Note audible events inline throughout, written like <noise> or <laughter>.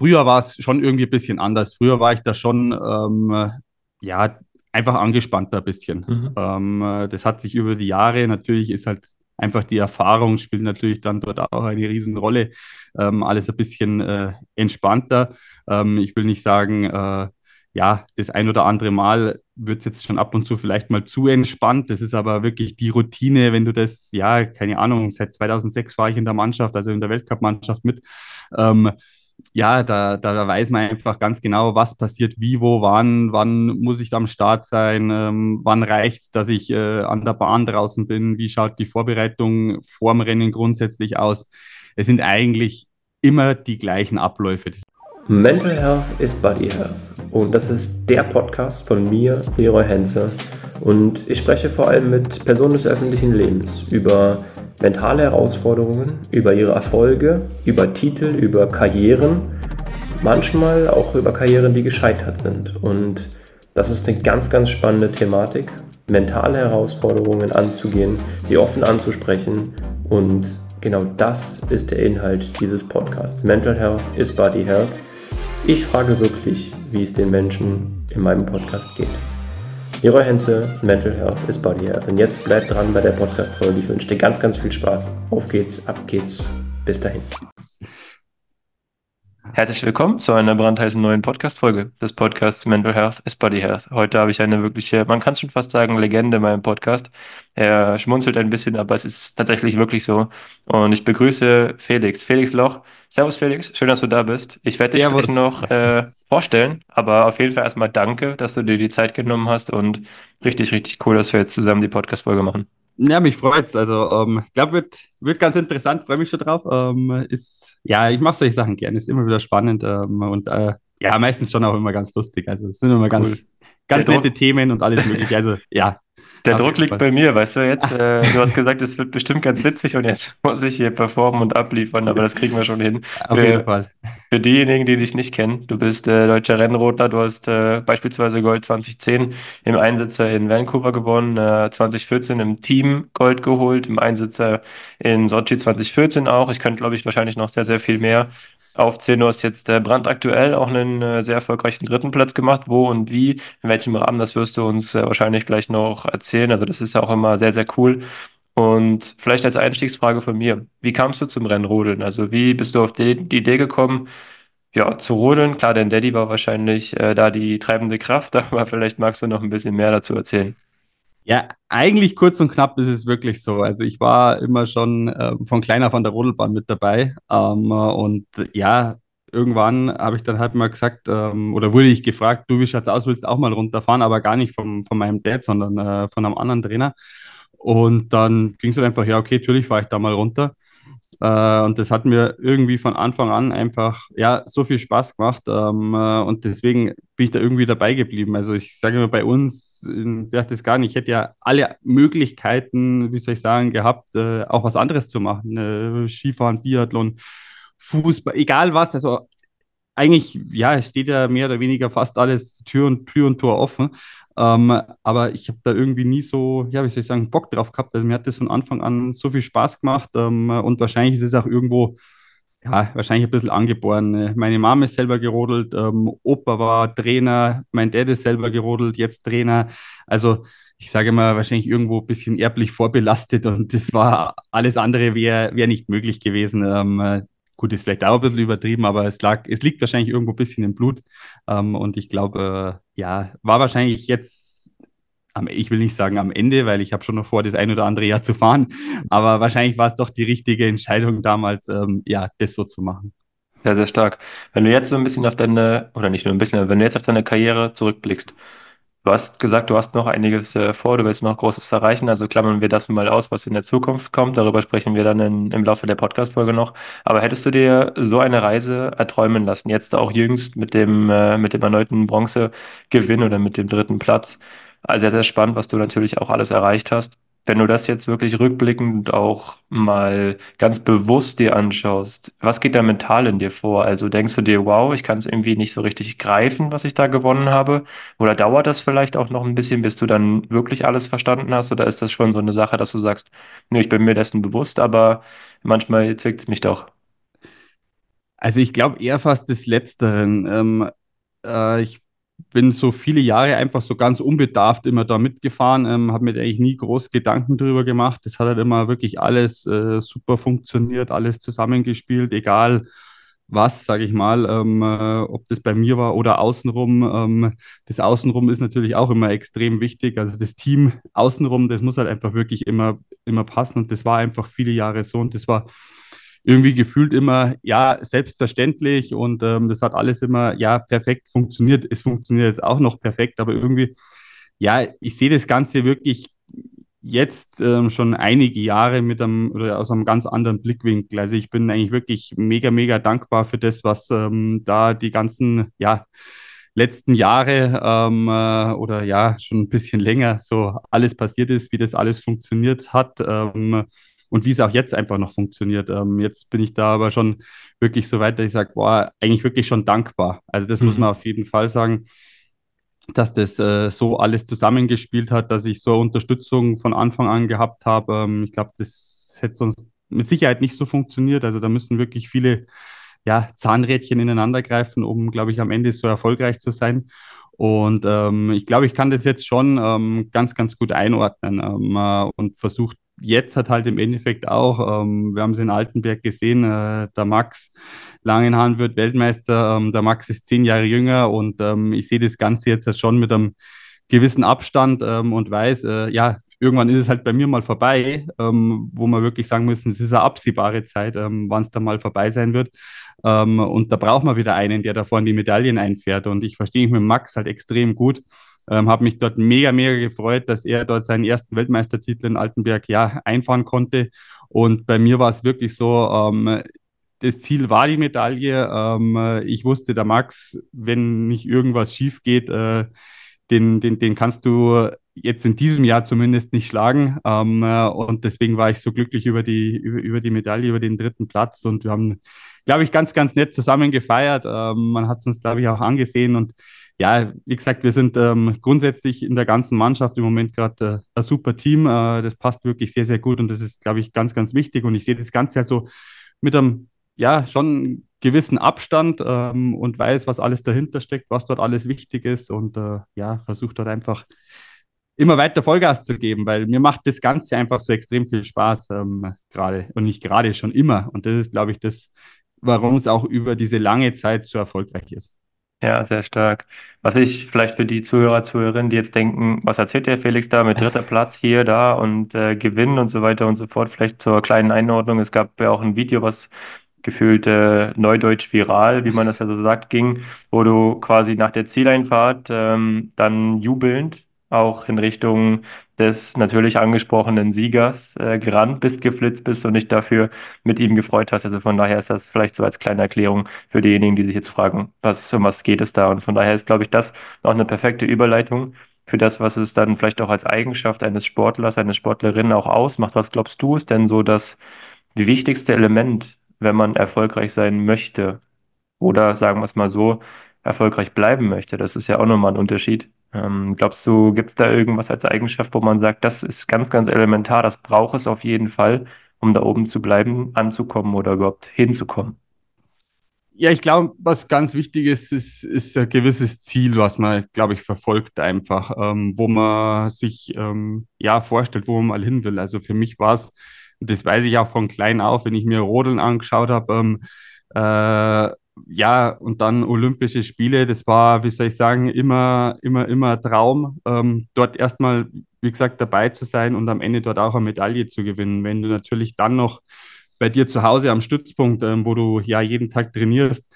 früher war es schon irgendwie ein bisschen anders. Früher war ich da schon, ähm, ja, einfach angespannter ein bisschen. Mhm. Ähm, das hat sich über die Jahre, natürlich ist halt einfach die Erfahrung spielt natürlich dann dort auch eine Riesenrolle. Ähm, alles ein bisschen äh, entspannter. Ähm, ich will nicht sagen, äh, ja, das ein oder andere Mal wird es jetzt schon ab und zu vielleicht mal zu entspannt. Das ist aber wirklich die Routine, wenn du das, ja, keine Ahnung, seit 2006 war ich in der Mannschaft, also in der Weltcup-Mannschaft mit. Ähm, ja, da, da weiß man einfach ganz genau, was passiert, wie, wo, wann, wann muss ich am Start sein, ähm, wann reicht es, dass ich äh, an der Bahn draußen bin, wie schaut die Vorbereitung vorm Rennen grundsätzlich aus. Es sind eigentlich immer die gleichen Abläufe. Mental Health ist Body Health und das ist der Podcast von mir, Leroy Henze. Und ich spreche vor allem mit Personen des öffentlichen Lebens über mentale Herausforderungen, über ihre Erfolge, über Titel, über Karrieren, manchmal auch über Karrieren, die gescheitert sind. Und das ist eine ganz, ganz spannende Thematik, mentale Herausforderungen anzugehen, sie offen anzusprechen und genau das ist der Inhalt dieses Podcasts. Mental Health is Body Health. Ich frage wirklich, wie es den Menschen in meinem Podcast geht. Leroy Henze, Mental Health is Body Health. Und jetzt bleibt dran bei der Podcast-Folge. Ich wünsche dir ganz, ganz viel Spaß. Auf geht's, ab geht's. Bis dahin. Herzlich willkommen zu einer brandheißen neuen Podcast-Folge des Podcasts Mental Health is Body Health. Heute habe ich eine wirkliche, man kann es schon fast sagen, Legende in meinem Podcast. Er schmunzelt ein bisschen, aber es ist tatsächlich wirklich so. Und ich begrüße Felix. Felix Loch. Servus Felix, schön, dass du da bist. Ich werde dich gleich noch äh, vorstellen, aber auf jeden Fall erstmal danke, dass du dir die Zeit genommen hast und richtig, richtig cool, dass wir jetzt zusammen die Podcast-Folge machen. Ja, mich freut's. Also, ähm, ich glaube, wird, wird ganz interessant, freue mich schon drauf. Ähm, ist, ja, ich mache solche Sachen gerne, ist immer wieder spannend ähm, und äh, ja, meistens schon auch immer ganz lustig. Also, es sind immer cool. ganz, ganz nette Themen und alles Mögliche. Also, ja. Der Druck liegt bei mir, weißt du, jetzt, <laughs> äh, du hast gesagt, es wird bestimmt ganz witzig und jetzt <laughs> muss ich hier performen und abliefern, aber das kriegen wir schon hin. Auf für, jeden Fall. Für diejenigen, die dich nicht kennen, du bist äh, deutscher Rennrodler, du hast äh, beispielsweise Gold 2010 im Einsitzer in Vancouver gewonnen, 2014 äh, im Team Gold geholt, im Einsitzer in Sochi 2014 auch. Ich könnte, glaube ich, wahrscheinlich noch sehr, sehr viel mehr Du hast jetzt äh, brandaktuell auch einen äh, sehr erfolgreichen dritten Platz gemacht. Wo und wie, in welchem Rahmen, das wirst du uns äh, wahrscheinlich gleich noch erzählen. Also das ist ja auch immer sehr, sehr cool. Und vielleicht als Einstiegsfrage von mir, wie kamst du zum Rennrodeln? Also wie bist du auf die, die Idee gekommen, ja, zu rodeln? Klar, dein Daddy war wahrscheinlich äh, da die treibende Kraft, <laughs> aber vielleicht magst du noch ein bisschen mehr dazu erzählen. Ja, eigentlich kurz und knapp ist es wirklich so. Also ich war immer schon äh, von kleiner von der Rodelbahn mit dabei. Ähm, und ja, irgendwann habe ich dann halt mal gesagt, ähm, oder wurde ich gefragt, du, wie schaut's aus, willst auch mal runterfahren, aber gar nicht vom, von meinem Dad, sondern äh, von einem anderen Trainer. Und dann ging es halt einfach, ja, okay, natürlich fahre ich da mal runter. Äh, und das hat mir irgendwie von Anfang an einfach ja so viel Spaß gemacht. Ähm, äh, und deswegen bin ich da irgendwie dabei geblieben. Also ich sage immer bei uns in Berchtesgaden, ich hätte ja alle Möglichkeiten, wie soll ich sagen, gehabt, äh, auch was anderes zu machen. Äh, Skifahren, Biathlon, Fußball, egal was. Also eigentlich, ja, es steht ja mehr oder weniger fast alles Tür und Tür und Tor offen. Ähm, aber ich habe da irgendwie nie so, ja, wie soll ich sagen, Bock drauf gehabt. Also mir hat das von Anfang an so viel Spaß gemacht ähm, und wahrscheinlich ist es auch irgendwo, ja, wahrscheinlich ein bisschen angeboren. Meine Mama ist selber gerodelt, ähm, Opa war Trainer, mein Dad ist selber gerodelt, jetzt Trainer. Also ich sage mal, wahrscheinlich irgendwo ein bisschen erblich vorbelastet <laughs> und das war alles andere wäre wär nicht möglich gewesen. Ähm, Gut, ist vielleicht auch ein bisschen übertrieben, aber es lag, es liegt wahrscheinlich irgendwo ein bisschen im Blut. Ähm, und ich glaube, äh, ja, war wahrscheinlich jetzt, am, ich will nicht sagen am Ende, weil ich habe schon noch vor, das ein oder andere Jahr zu fahren. Aber wahrscheinlich war es doch die richtige Entscheidung damals, ähm, ja, das so zu machen. Sehr, sehr stark. Wenn du jetzt so ein bisschen auf deine, oder nicht nur ein bisschen, wenn du jetzt auf deine Karriere zurückblickst, Du hast gesagt, du hast noch einiges äh, vor, du willst noch Großes erreichen. Also klammern wir das mal aus, was in der Zukunft kommt. Darüber sprechen wir dann in, im Laufe der Podcast-Folge noch. Aber hättest du dir so eine Reise erträumen lassen, jetzt auch jüngst mit dem, äh, mit dem erneuten Bronzegewinn oder mit dem dritten Platz? Also sehr, sehr spannend, was du natürlich auch alles erreicht hast wenn du das jetzt wirklich rückblickend auch mal ganz bewusst dir anschaust, was geht da mental in dir vor? Also denkst du dir, wow, ich kann es irgendwie nicht so richtig greifen, was ich da gewonnen habe? Oder dauert das vielleicht auch noch ein bisschen, bis du dann wirklich alles verstanden hast? Oder ist das schon so eine Sache, dass du sagst, nee, ich bin mir dessen bewusst, aber manchmal zwickt es mich doch? Also ich glaube eher fast des Letzteren. Ähm, äh, ich bin so viele Jahre einfach so ganz unbedarft immer da mitgefahren, ähm, habe mir eigentlich nie groß Gedanken drüber gemacht. Das hat halt immer wirklich alles äh, super funktioniert, alles zusammengespielt, egal was, sage ich mal, ähm, äh, ob das bei mir war oder außenrum. Ähm, das Außenrum ist natürlich auch immer extrem wichtig. Also das Team außenrum, das muss halt einfach wirklich immer, immer passen. Und das war einfach viele Jahre so. Und das war irgendwie gefühlt immer, ja, selbstverständlich und ähm, das hat alles immer, ja, perfekt funktioniert. Es funktioniert jetzt auch noch perfekt, aber irgendwie, ja, ich sehe das Ganze wirklich jetzt ähm, schon einige Jahre mit einem oder aus einem ganz anderen Blickwinkel. Also ich bin eigentlich wirklich mega, mega dankbar für das, was ähm, da die ganzen, ja, letzten Jahre ähm, äh, oder ja, schon ein bisschen länger so alles passiert ist, wie das alles funktioniert hat. Ähm, und wie es auch jetzt einfach noch funktioniert. Ähm, jetzt bin ich da aber schon wirklich so weit, dass ich sage, boah, eigentlich wirklich schon dankbar. Also das mhm. muss man auf jeden Fall sagen, dass das äh, so alles zusammengespielt hat, dass ich so Unterstützung von Anfang an gehabt habe. Ähm, ich glaube, das hätte sonst mit Sicherheit nicht so funktioniert. Also da müssen wirklich viele ja, Zahnrädchen ineinander greifen, um, glaube ich, am Ende so erfolgreich zu sein. Und ähm, ich glaube, ich kann das jetzt schon ähm, ganz, ganz gut einordnen ähm, äh, und versucht jetzt hat halt im Endeffekt auch, ähm, wir haben es in Altenberg gesehen, äh, der Max Langenhahn wird Weltmeister, ähm, der Max ist zehn Jahre jünger und ähm, ich sehe das Ganze jetzt halt schon mit einem gewissen Abstand ähm, und weiß, äh, ja, irgendwann ist es halt bei mir mal vorbei, ähm, wo wir wirklich sagen müssen, es ist eine absehbare Zeit, ähm, wann es dann mal vorbei sein wird. und da braucht man wieder einen, der da vorne die Medaillen einfährt. Und ich verstehe mich mit Max halt extrem gut. Ähm, habe mich dort mega, mega gefreut, dass er dort seinen ersten Weltmeistertitel in Altenberg ja einfahren konnte. Und bei mir war es wirklich so, ähm, das Ziel war die Medaille. Ähm, ich wusste, der Max, wenn nicht irgendwas schief geht, äh, den, den, den kannst du jetzt in diesem Jahr zumindest nicht schlagen. Ähm, äh, und deswegen war ich so glücklich über die, über, über die Medaille, über den dritten Platz. Und wir haben, glaube ich, ganz, ganz nett zusammen gefeiert. Ähm, man hat es uns, glaube ich, auch angesehen. Und ja, wie gesagt, wir sind ähm, grundsätzlich in der ganzen Mannschaft im Moment gerade äh, ein super Team. Äh, das passt wirklich sehr, sehr gut und das ist, glaube ich, ganz, ganz wichtig. Und ich sehe das Ganze halt so mit einem, ja, schon gewissen Abstand ähm, und weiß, was alles dahinter steckt, was dort alles wichtig ist und äh, ja, versuche dort einfach immer weiter Vollgas zu geben, weil mir macht das Ganze einfach so extrem viel Spaß ähm, gerade und nicht gerade schon immer. Und das ist, glaube ich, das, warum es auch über diese lange Zeit so erfolgreich ist. Ja, sehr stark. Was ich vielleicht für die Zuhörer, Zuhörerinnen, die jetzt denken, was erzählt der Felix da mit dritter Platz hier, da und äh, Gewinnen und so weiter und so fort, vielleicht zur kleinen Einordnung. Es gab ja auch ein Video, was gefühlt äh, neudeutsch viral, wie man das ja so sagt, ging, wo du quasi nach der Zieleinfahrt ähm, dann jubelnd auch in Richtung des natürlich angesprochenen Siegers äh, gerannt bist, geflitzt bist und dich dafür mit ihm gefreut hast. Also von daher ist das vielleicht so als kleine Erklärung für diejenigen, die sich jetzt fragen, was, um was geht es da? Und von daher ist, glaube ich, das auch eine perfekte Überleitung für das, was es dann vielleicht auch als Eigenschaft eines Sportlers, eines Sportlerin auch ausmacht. Was glaubst du ist denn so das wichtigste Element, wenn man erfolgreich sein möchte? Oder sagen wir es mal so, erfolgreich bleiben möchte. Das ist ja auch nochmal ein Unterschied. Ähm, glaubst du, gibt es da irgendwas als Eigenschaft, wo man sagt, das ist ganz, ganz elementar, das braucht es auf jeden Fall, um da oben zu bleiben, anzukommen oder überhaupt hinzukommen? Ja, ich glaube, was ganz wichtig ist, ist, ist ein gewisses Ziel, was man, glaube ich, verfolgt einfach, ähm, wo man sich ähm, ja vorstellt, wo man mal hin will. Also für mich war es, das weiß ich auch von klein auf, wenn ich mir Rodeln angeschaut habe, ähm, äh, ja, und dann Olympische Spiele, das war, wie soll ich sagen, immer, immer, immer Traum, ähm, dort erstmal, wie gesagt, dabei zu sein und am Ende dort auch eine Medaille zu gewinnen. Wenn du natürlich dann noch bei dir zu Hause am Stützpunkt, ähm, wo du ja jeden Tag trainierst,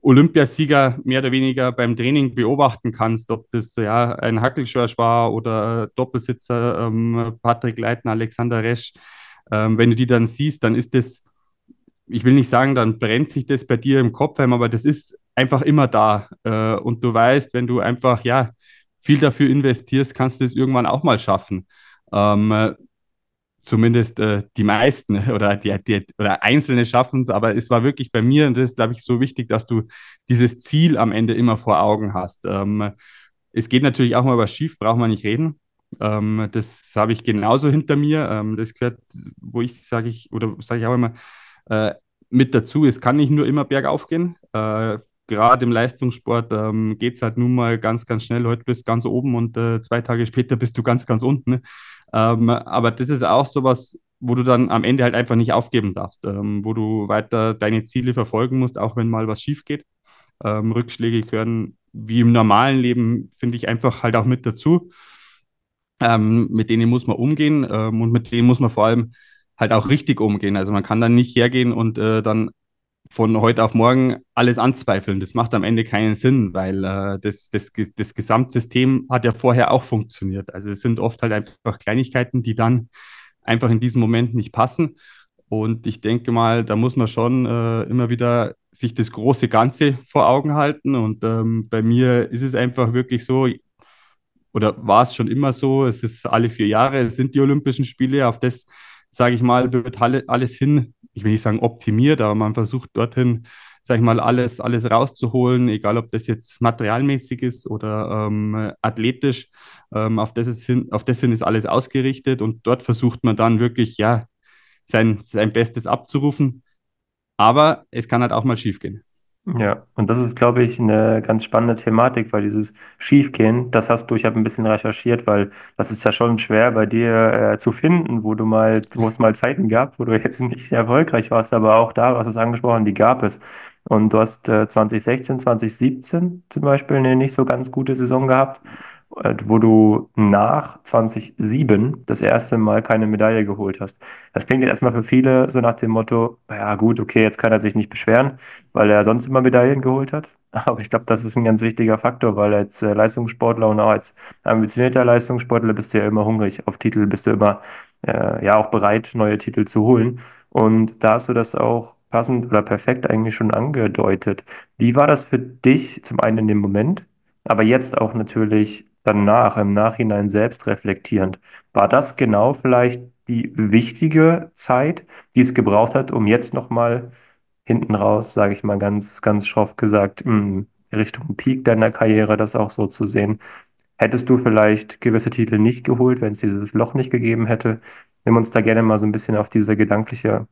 Olympiasieger mehr oder weniger beim Training beobachten kannst, ob das ja ein Hackelschorsch war oder Doppelsitzer ähm, Patrick Leitner, Alexander Resch, ähm, wenn du die dann siehst, dann ist das ich will nicht sagen, dann brennt sich das bei dir im Kopf heim, aber das ist einfach immer da. Äh, und du weißt, wenn du einfach ja viel dafür investierst, kannst du es irgendwann auch mal schaffen. Ähm, zumindest äh, die meisten <laughs> oder, die, die, oder Einzelne schaffen es, aber es war wirklich bei mir, und das ist, glaube ich, so wichtig, dass du dieses Ziel am Ende immer vor Augen hast. Ähm, es geht natürlich auch mal was schief, braucht man nicht reden. Ähm, das habe ich genauso hinter mir. Ähm, das gehört, wo ich sage ich, oder sage ich auch immer, äh, mit dazu, es kann nicht nur immer bergauf gehen. Äh, Gerade im Leistungssport ähm, geht es halt nun mal ganz, ganz schnell. Heute bist du ganz oben und äh, zwei Tage später bist du ganz, ganz unten. Ne? Ähm, aber das ist auch sowas, wo du dann am Ende halt einfach nicht aufgeben darfst, ähm, wo du weiter deine Ziele verfolgen musst, auch wenn mal was schief geht. Ähm, Rückschläge gehören wie im normalen Leben, finde ich, einfach halt auch mit dazu. Ähm, mit denen muss man umgehen ähm, und mit denen muss man vor allem halt auch richtig umgehen. Also man kann dann nicht hergehen und äh, dann von heute auf morgen alles anzweifeln. Das macht am Ende keinen Sinn, weil äh, das, das, das Gesamtsystem hat ja vorher auch funktioniert. Also es sind oft halt einfach Kleinigkeiten, die dann einfach in diesem Moment nicht passen. Und ich denke mal, da muss man schon äh, immer wieder sich das große Ganze vor Augen halten. Und ähm, bei mir ist es einfach wirklich so, oder war es schon immer so, es ist alle vier Jahre, es sind die Olympischen Spiele, auf das, sage ich mal, wird alles hin, ich will nicht sagen optimiert, aber man versucht dorthin, sage ich mal, alles, alles rauszuholen, egal ob das jetzt materialmäßig ist oder ähm, athletisch, ähm, auf, das ist hin, auf das hin ist alles ausgerichtet und dort versucht man dann wirklich, ja, sein, sein Bestes abzurufen. Aber es kann halt auch mal schief gehen. Ja, und das ist, glaube ich, eine ganz spannende Thematik, weil dieses Schiefgehen, das hast du, ich habe ein bisschen recherchiert, weil das ist ja schon schwer bei dir äh, zu finden, wo du mal, wo es mal Zeiten gab, wo du jetzt nicht erfolgreich warst, aber auch da, was es angesprochen, die gab es. Und du hast äh, 2016, 2017 zum Beispiel eine nicht so ganz gute Saison gehabt. Äh, wo du nach 2007 das erste Mal keine Medaille geholt hast. Das klingt jetzt erstmal für viele so nach dem Motto, ja gut, okay, jetzt kann er sich nicht beschweren, weil er sonst immer Medaillen geholt hat. <laughs> Aber ich glaube, das ist ein ganz wichtiger Faktor, weil als äh, Leistungssportler und auch als ambitionierter Leistungssportler bist du ja immer hungrig auf Titel, bist du immer äh, ja auch bereit, neue Titel zu holen. Und da hast du das auch passend oder perfekt eigentlich schon angedeutet. Wie war das für dich zum einen in dem Moment, aber jetzt auch natürlich danach, im Nachhinein selbst reflektierend, war das genau vielleicht die wichtige Zeit, die es gebraucht hat, um jetzt nochmal hinten raus, sage ich mal ganz, ganz schroff gesagt, in Richtung Peak deiner Karriere, das auch so zu sehen. Hättest du vielleicht gewisse Titel nicht geholt, wenn es dieses Loch nicht gegeben hätte? Nimm uns da gerne mal so ein bisschen auf diese gedankliche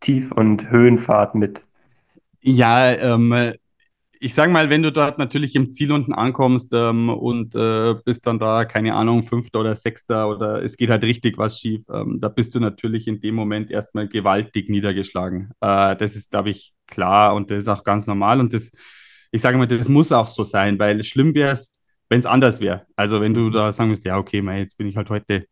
Tief- und Höhenfahrt mit. Ja, ähm, ich sage mal, wenn du dort natürlich im Ziel unten ankommst ähm, und äh, bist dann da, keine Ahnung, Fünfter oder Sechster oder es geht halt richtig was schief, ähm, da bist du natürlich in dem Moment erstmal gewaltig niedergeschlagen. Äh, das ist, glaube ich, klar und das ist auch ganz normal und das, ich sage mal, das muss auch so sein, weil schlimm wäre es, wenn es anders wäre. Also wenn du da sagen musst, ja, okay, mei, jetzt bin ich halt heute,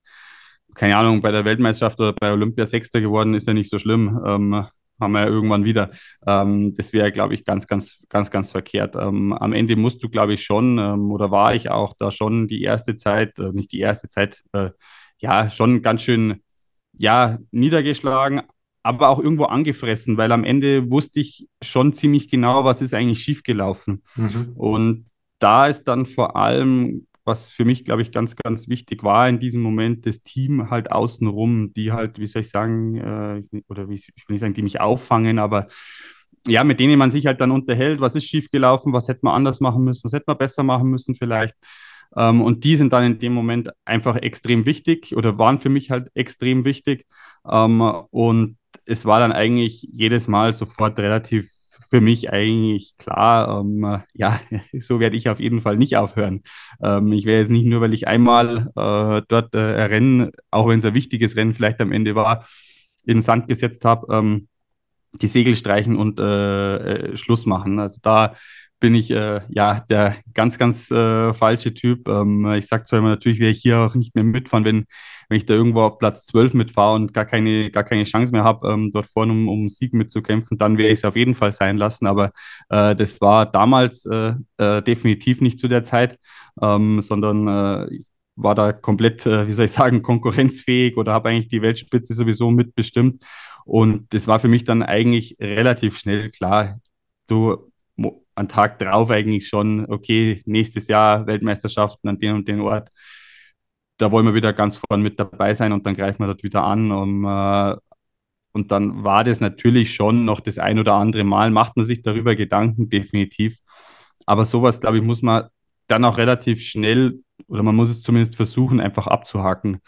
keine Ahnung, bei der Weltmeisterschaft oder bei Olympia Sechster geworden, ist ja nicht so schlimm. Ähm, haben wir ja irgendwann wieder. Ähm, das wäre, glaube ich, ganz, ganz, ganz, ganz verkehrt. Ähm, am Ende musst du, glaube ich, schon, ähm, oder war ich auch da schon die erste Zeit, äh, nicht die erste Zeit, äh, ja, schon ganz schön, ja, niedergeschlagen, aber auch irgendwo angefressen, weil am Ende wusste ich schon ziemlich genau, was ist eigentlich schiefgelaufen. Mhm. Und da ist dann vor allem was für mich, glaube ich, ganz, ganz wichtig war in diesem Moment, das Team halt außenrum, die halt, wie soll ich sagen, äh, oder wie, ich will nicht sagen, die mich auffangen, aber ja, mit denen man sich halt dann unterhält, was ist schiefgelaufen, was hätte man anders machen müssen, was hätte man besser machen müssen vielleicht. Ähm, und die sind dann in dem Moment einfach extrem wichtig oder waren für mich halt extrem wichtig. Ähm, und es war dann eigentlich jedes Mal sofort relativ für mich eigentlich klar, ähm, ja, <laughs> so werde ich auf jeden Fall nicht aufhören. Ähm, ich werde jetzt nicht nur, weil ich einmal äh, dort äh, Rennen, auch wenn es ein wichtiges Rennen vielleicht am Ende war, in den Sand gesetzt habe, ähm, die Segel streichen und äh, äh Schluss machen. Also da bin ich äh, ja der ganz, ganz äh, falsche Typ. Ähm, ich sage zwar immer, natürlich werde ich hier auch nicht mehr mitfahren, wenn, wenn ich da irgendwo auf Platz 12 mitfahre und gar keine, gar keine Chance mehr habe, ähm, dort vorne um, um Sieg mitzukämpfen, dann werde ich es auf jeden Fall sein lassen. Aber äh, das war damals äh, äh, definitiv nicht zu der Zeit, ähm, sondern äh, war da komplett, wie soll ich sagen, konkurrenzfähig oder habe eigentlich die Weltspitze sowieso mitbestimmt. Und das war für mich dann eigentlich relativ schnell klar. Du an Tag drauf eigentlich schon, okay, nächstes Jahr Weltmeisterschaften an den und den Ort. Da wollen wir wieder ganz vorne mit dabei sein und dann greifen wir dort wieder an. Um, äh, und dann war das natürlich schon noch das ein oder andere Mal, macht man sich darüber Gedanken, definitiv. Aber sowas, glaube ich, muss man dann auch relativ schnell, oder man muss es zumindest versuchen, einfach abzuhaken.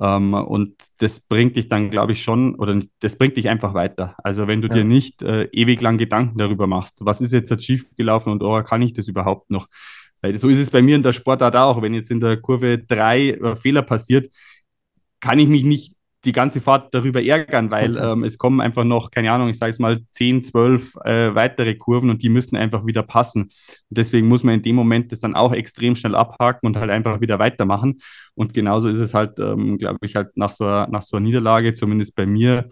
Ähm, und das bringt dich dann, glaube ich, schon, oder das bringt dich einfach weiter. Also wenn du ja. dir nicht äh, ewig lang Gedanken darüber machst, was ist jetzt schief gelaufen und oh, kann ich das überhaupt noch? Weil so ist es bei mir in der Sportart auch. Wenn jetzt in der Kurve drei äh, Fehler passiert, kann ich mich nicht die ganze Fahrt darüber ärgern, weil ähm, es kommen einfach noch, keine Ahnung, ich sage es mal, 10, 12 äh, weitere Kurven und die müssen einfach wieder passen. Und deswegen muss man in dem Moment das dann auch extrem schnell abhaken und halt einfach wieder weitermachen. Und genauso ist es halt, ähm, glaube ich, halt nach so, einer, nach so einer Niederlage, zumindest bei mir,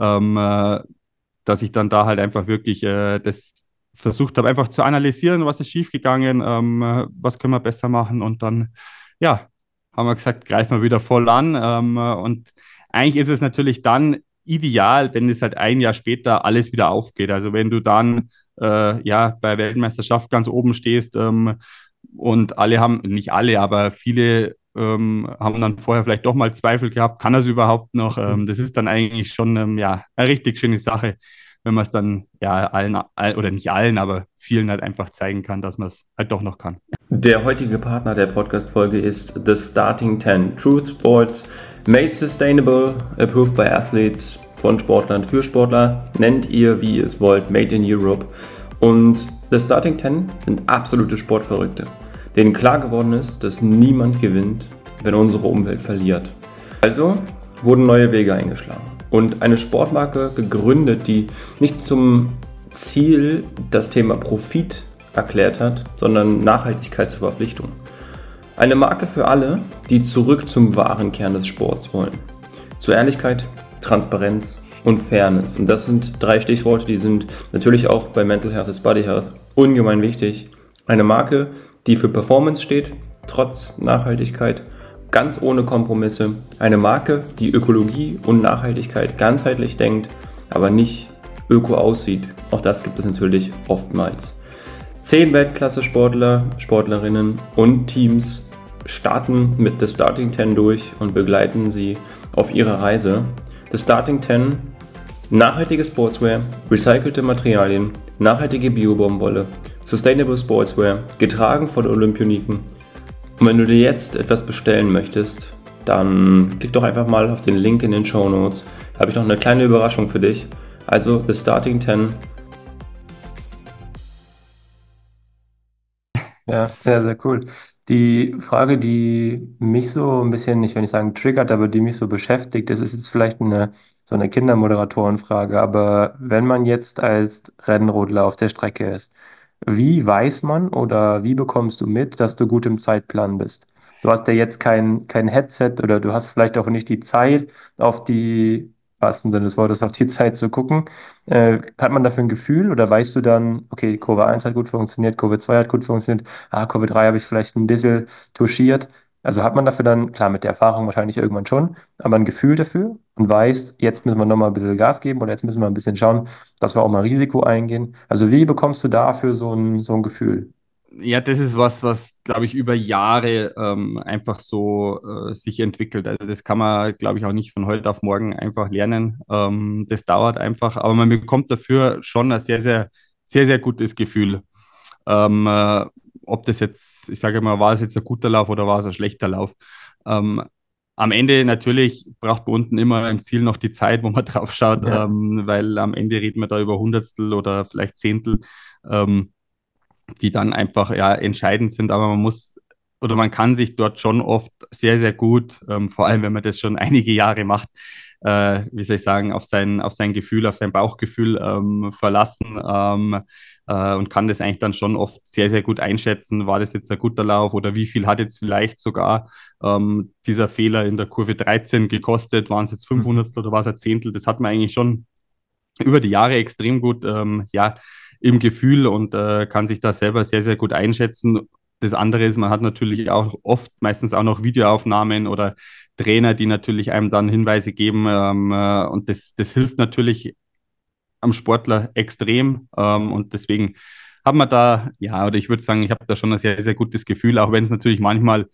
ähm, äh, dass ich dann da halt einfach wirklich äh, das versucht habe, einfach zu analysieren, was ist schiefgegangen, ähm, äh, was können wir besser machen und dann, ja, haben wir gesagt, greifen wir wieder voll an. Ähm, und eigentlich ist es natürlich dann ideal, wenn es halt ein Jahr später alles wieder aufgeht. Also wenn du dann äh, ja bei Weltmeisterschaft ganz oben stehst ähm, und alle haben, nicht alle, aber viele ähm, haben dann vorher vielleicht doch mal Zweifel gehabt, kann er es überhaupt noch? Ähm, das ist dann eigentlich schon ähm, ja, eine richtig schöne Sache, wenn man es dann ja allen, oder nicht allen, aber vielen halt einfach zeigen kann, dass man es halt doch noch kann. Der heutige Partner der Podcast-Folge ist The Starting 10 Truth Sports. Made Sustainable, approved by Athletes, von Sportlern für Sportler, nennt ihr wie ihr es wollt, Made in Europe. Und The Starting 10 sind absolute Sportverrückte, denen klar geworden ist, dass niemand gewinnt, wenn unsere Umwelt verliert. Also wurden neue Wege eingeschlagen und eine Sportmarke gegründet, die nicht zum Ziel das Thema Profit erklärt hat, sondern Nachhaltigkeit zur Verpflichtung. Eine Marke für alle, die zurück zum wahren Kern des Sports wollen. Zu Ehrlichkeit, Transparenz und Fairness. Und das sind drei Stichworte, die sind natürlich auch bei Mental Health is Body Health ungemein wichtig. Eine Marke, die für Performance steht, trotz Nachhaltigkeit, ganz ohne Kompromisse. Eine Marke, die Ökologie und Nachhaltigkeit ganzheitlich denkt, aber nicht öko aussieht. Auch das gibt es natürlich oftmals. Zehn Weltklasse-Sportler, Sportlerinnen und Teams starten mit The Starting 10 durch und begleiten sie auf ihrer Reise. The Starting 10, nachhaltige Sportswear, recycelte Materialien, nachhaltige Bio-Baumwolle, Sustainable Sportswear, getragen von Olympioniken. Und wenn du dir jetzt etwas bestellen möchtest, dann klick doch einfach mal auf den Link in den Show Notes. Da habe ich noch eine kleine Überraschung für dich. Also The Starting 10 Ja, sehr, sehr cool. Die Frage, die mich so ein bisschen, ich will nicht sagen triggert, aber die mich so beschäftigt, das ist jetzt vielleicht eine, so eine Kindermoderatorenfrage, aber wenn man jetzt als Rennrodler auf der Strecke ist, wie weiß man oder wie bekommst du mit, dass du gut im Zeitplan bist? Du hast ja jetzt kein, kein Headset oder du hast vielleicht auch nicht die Zeit, auf die wahrsten Sinne des Wortes auf die Zeit zu gucken. Äh, hat man dafür ein Gefühl oder weißt du dann, okay, Kurve 1 hat gut funktioniert, Kurve 2 hat gut funktioniert, ah, Kurve 3 habe ich vielleicht ein bisschen touchiert. Also hat man dafür dann, klar, mit der Erfahrung wahrscheinlich irgendwann schon, aber ein Gefühl dafür und weiß, jetzt müssen wir nochmal ein bisschen Gas geben oder jetzt müssen wir ein bisschen schauen, dass wir auch mal Risiko eingehen. Also wie bekommst du dafür so ein, so ein Gefühl? Ja, das ist was, was, glaube ich, über Jahre ähm, einfach so äh, sich entwickelt. Also das kann man, glaube ich, auch nicht von heute auf morgen einfach lernen. Ähm, das dauert einfach, aber man bekommt dafür schon ein sehr, sehr, sehr, sehr gutes Gefühl. Ähm, äh, ob das jetzt, ich sage mal, war es jetzt ein guter Lauf oder war es ein schlechter Lauf. Ähm, am Ende natürlich braucht man unten immer im Ziel noch die Zeit, wo man <laughs> drauf schaut, ja. Ähm, weil am Ende reden wir da über Hundertstel oder vielleicht Zehntel. Ähm, die dann einfach ja entscheidend sind, aber man muss oder man kann sich dort schon oft sehr, sehr gut, ähm, vor allem wenn man das schon <laughs> einige Jahre macht, äh, wie soll ich sagen, auf sein, auf sein Gefühl, auf sein Bauchgefühl ähm, verlassen ähm, äh, und kann das eigentlich dann schon oft sehr, sehr gut einschätzen. War das jetzt ein guter Lauf oder wie viel hat jetzt vielleicht sogar ähm, dieser Fehler in der Kurve 13 gekostet? Waren es jetzt 500 mhm. oder war es ein Zehntel? Das hat man eigentlich schon über die Jahre extrem gut ähm, ja, im Gefühl und äh, kann sich da selber sehr, sehr gut einschätzen. Das andere ist, man hat natürlich auch oft, meistens auch noch Videoaufnahmen oder Trainer, die natürlich einem dann Hinweise geben. Ähm, äh, und das, das hilft natürlich am Sportler extrem. Ähm, und deswegen haben wir da, ja, oder ich würde sagen, ich habe da schon ein sehr, sehr gutes Gefühl, auch wenn es natürlich manchmal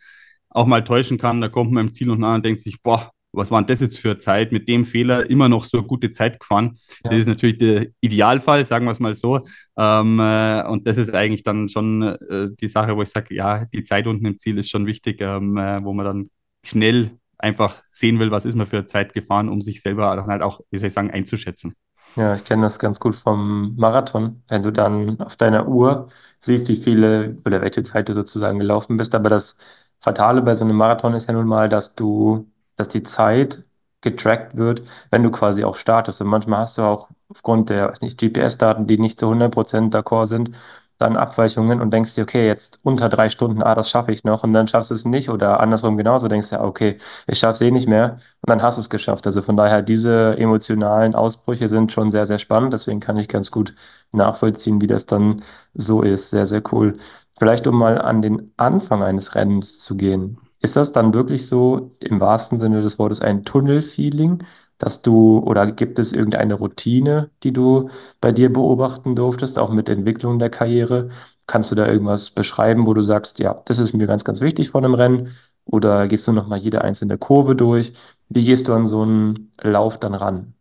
auch mal täuschen kann. Da kommt man im Ziel und nach und denkt sich, boah, was war denn das jetzt für Zeit, mit dem Fehler immer noch so gute Zeit gefahren. Ja. Das ist natürlich der Idealfall, sagen wir es mal so. Ähm, äh, und das ist eigentlich dann schon äh, die Sache, wo ich sage, ja, die Zeit unten im Ziel ist schon wichtig, ähm, äh, wo man dann schnell einfach sehen will, was ist man für Zeit gefahren, um sich selber dann halt auch, wie soll ich sagen, einzuschätzen. Ja, ich kenne das ganz gut vom Marathon. Wenn du dann auf deiner Uhr siehst, wie viele oder welche Zeit du sozusagen gelaufen bist. Aber das Fatale bei so einem Marathon ist ja nun mal, dass du, dass die Zeit getrackt wird, wenn du quasi auch startest. Und manchmal hast du auch aufgrund der, weiß nicht, GPS-Daten, die nicht zu 100% d'accord sind, dann Abweichungen und denkst dir, okay, jetzt unter drei Stunden, ah, das schaffe ich noch und dann schaffst du es nicht oder andersrum genauso, denkst du, okay, ich schaffe es eh nicht mehr und dann hast du es geschafft. Also von daher, diese emotionalen Ausbrüche sind schon sehr, sehr spannend, deswegen kann ich ganz gut nachvollziehen, wie das dann so ist. Sehr, sehr cool. Vielleicht um mal an den Anfang eines Rennens zu gehen. Ist das dann wirklich so im wahrsten Sinne des Wortes ein Tunnelfeeling? dass du oder gibt es irgendeine Routine, die du bei dir beobachten durftest, auch mit Entwicklung der Karriere? Kannst du da irgendwas beschreiben, wo du sagst, ja, das ist mir ganz, ganz wichtig von einem Rennen? Oder gehst du nochmal jede einzelne Kurve durch? Wie gehst du an so einen Lauf dann ran?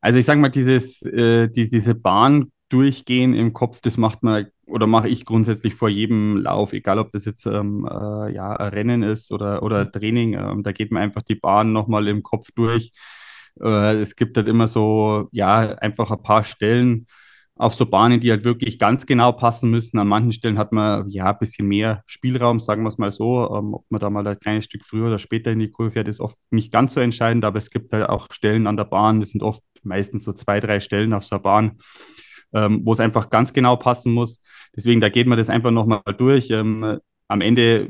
Also ich sage mal, dieses, äh, die, diese Bahn durchgehen im Kopf, das macht man oder mache ich grundsätzlich vor jedem Lauf, egal ob das jetzt ähm, äh, ja, Rennen ist oder, oder Training, ähm, da geht man einfach die Bahn nochmal im Kopf durch. Äh, es gibt halt immer so, ja, einfach ein paar Stellen auf so Bahnen, die halt wirklich ganz genau passen müssen. An manchen Stellen hat man ja ein bisschen mehr Spielraum, sagen wir es mal so. Ähm, ob man da mal ein kleines Stück früher oder später in die Kurve fährt, ist oft nicht ganz so entscheidend, aber es gibt halt auch Stellen an der Bahn, das sind oft meistens so zwei, drei Stellen auf so einer Bahn, ähm, wo es einfach ganz genau passen muss. Deswegen, da geht man das einfach nochmal durch. Ähm, am Ende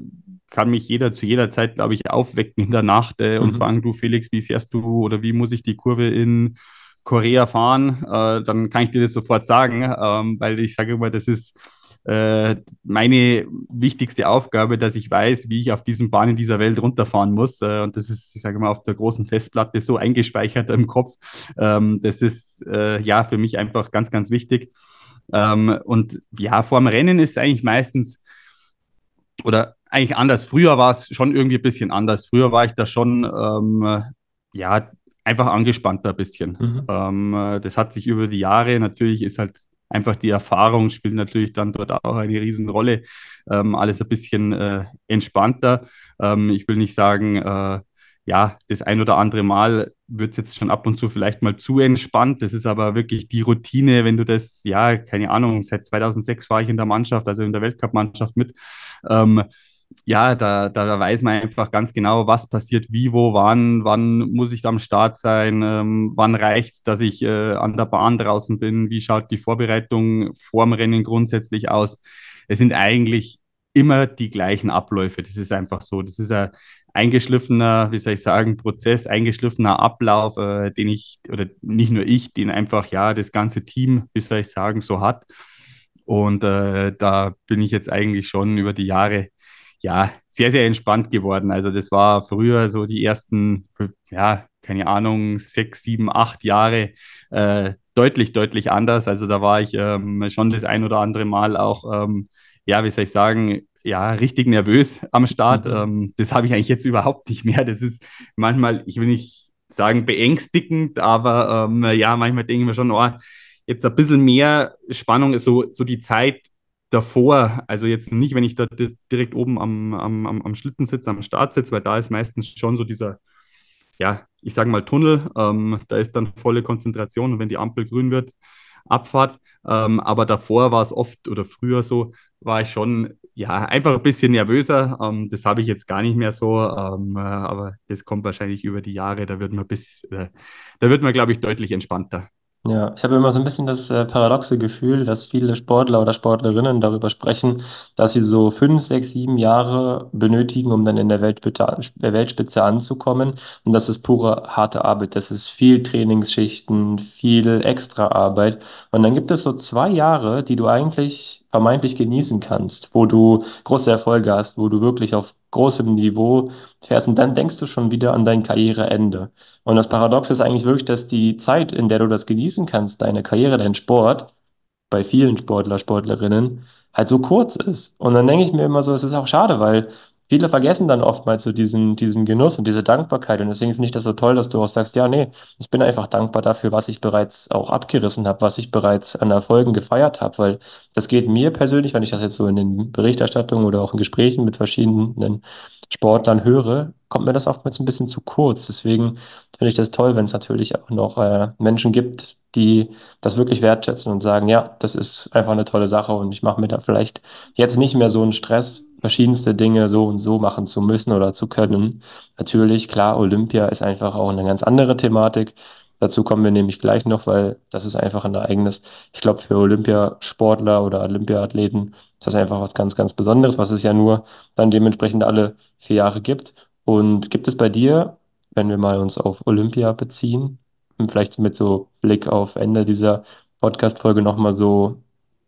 kann mich jeder zu jeder Zeit, glaube ich, aufwecken in der Nacht äh, und mhm. fragen, du Felix, wie fährst du oder wie muss ich die Kurve in Korea fahren? Äh, dann kann ich dir das sofort sagen, ähm, weil ich sage immer, das ist äh, meine wichtigste Aufgabe, dass ich weiß, wie ich auf diesen Bahnen dieser Welt runterfahren muss. Äh, und das ist, ich sage mal, auf der großen Festplatte so eingespeichert im Kopf. Ähm, das ist äh, ja für mich einfach ganz, ganz wichtig. Ähm, und ja, vor dem Rennen ist eigentlich meistens oder eigentlich anders. Früher war es schon irgendwie ein bisschen anders. Früher war ich da schon, ähm, ja, einfach angespannter ein bisschen. Mhm. Ähm, das hat sich über die Jahre, natürlich ist halt einfach die Erfahrung, spielt natürlich dann dort auch eine Riesenrolle. Ähm, alles ein bisschen äh, entspannter. Ähm, ich will nicht sagen, äh, ja, das ein oder andere Mal wird es jetzt schon ab und zu vielleicht mal zu entspannt. Das ist aber wirklich die Routine, wenn du das, ja, keine Ahnung, seit 2006 war ich in der Mannschaft, also in der Weltcup-Mannschaft mit. Ähm, ja, da, da weiß man einfach ganz genau, was passiert, wie, wo, wann, wann muss ich am Start sein, ähm, wann reicht es, dass ich äh, an der Bahn draußen bin, wie schaut die Vorbereitung vorm Rennen grundsätzlich aus. Es sind eigentlich immer die gleichen Abläufe. Das ist einfach so. Das ist ein eingeschliffener, wie soll ich sagen, Prozess, eingeschliffener Ablauf, äh, den ich, oder nicht nur ich, den einfach ja das ganze Team, wie soll ich sagen, so hat. Und äh, da bin ich jetzt eigentlich schon über die Jahre ja, sehr, sehr entspannt geworden. Also das war früher so die ersten, ja, keine Ahnung, sechs, sieben, acht Jahre äh, deutlich, deutlich anders. Also da war ich ähm, schon das ein oder andere Mal auch, ähm, ja, wie soll ich sagen, ja, richtig nervös am Start. Mhm. Ähm, das habe ich eigentlich jetzt überhaupt nicht mehr. Das ist manchmal, ich will nicht sagen beängstigend, aber ähm, ja, manchmal denke ich mir schon, oh, jetzt ein bisschen mehr Spannung ist so, so die Zeit davor, also jetzt nicht, wenn ich da direkt oben am, am, am Schlitten sitze, am Start sitze, weil da ist meistens schon so dieser, ja, ich sage mal Tunnel, ähm, da ist dann volle Konzentration und wenn die Ampel grün wird, Abfahrt. Ähm, aber davor war es oft oder früher so, war ich schon ja einfach ein bisschen nervöser. Ähm, das habe ich jetzt gar nicht mehr so, ähm, äh, aber das kommt wahrscheinlich über die Jahre. Da wird man bis, äh, da wird man, glaube ich, deutlich entspannter. Ja, ich habe immer so ein bisschen das äh, paradoxe Gefühl, dass viele Sportler oder Sportlerinnen darüber sprechen, dass sie so fünf, sechs, sieben Jahre benötigen, um dann in der Weltspitze, Weltspitze anzukommen. Und das ist pure harte Arbeit. Das ist viel Trainingsschichten, viel Extraarbeit. Und dann gibt es so zwei Jahre, die du eigentlich vermeintlich genießen kannst, wo du große Erfolge hast, wo du wirklich auf großem Niveau fährst und dann denkst du schon wieder an dein Karriereende. Und das Paradox ist eigentlich wirklich, dass die Zeit, in der du das genießen kannst, deine Karriere, dein Sport, bei vielen Sportler, Sportlerinnen, halt so kurz ist. Und dann denke ich mir immer so, es ist auch schade, weil viele vergessen dann oftmals so diesen, diesen Genuss und diese Dankbarkeit. Und deswegen finde ich das so toll, dass du auch sagst, ja, nee, ich bin einfach dankbar dafür, was ich bereits auch abgerissen habe, was ich bereits an Erfolgen gefeiert habe, weil das geht mir persönlich, wenn ich das jetzt so in den Berichterstattungen oder auch in Gesprächen mit verschiedenen Sportlern höre, kommt mir das oftmals ein bisschen zu kurz. Deswegen finde ich das toll, wenn es natürlich auch noch äh, Menschen gibt, die das wirklich wertschätzen und sagen, ja, das ist einfach eine tolle Sache und ich mache mir da vielleicht jetzt nicht mehr so einen Stress, verschiedenste Dinge so und so machen zu müssen oder zu können. Natürlich, klar, Olympia ist einfach auch eine ganz andere Thematik. Dazu kommen wir nämlich gleich noch, weil das ist einfach ein Ereignis. Ich glaube, für Olympiasportler oder Olympiathleten ist das einfach was ganz, ganz Besonderes, was es ja nur dann dementsprechend alle vier Jahre gibt. Und gibt es bei dir, wenn wir mal uns auf Olympia beziehen, und vielleicht mit so Blick auf Ende dieser Podcast-Folge nochmal so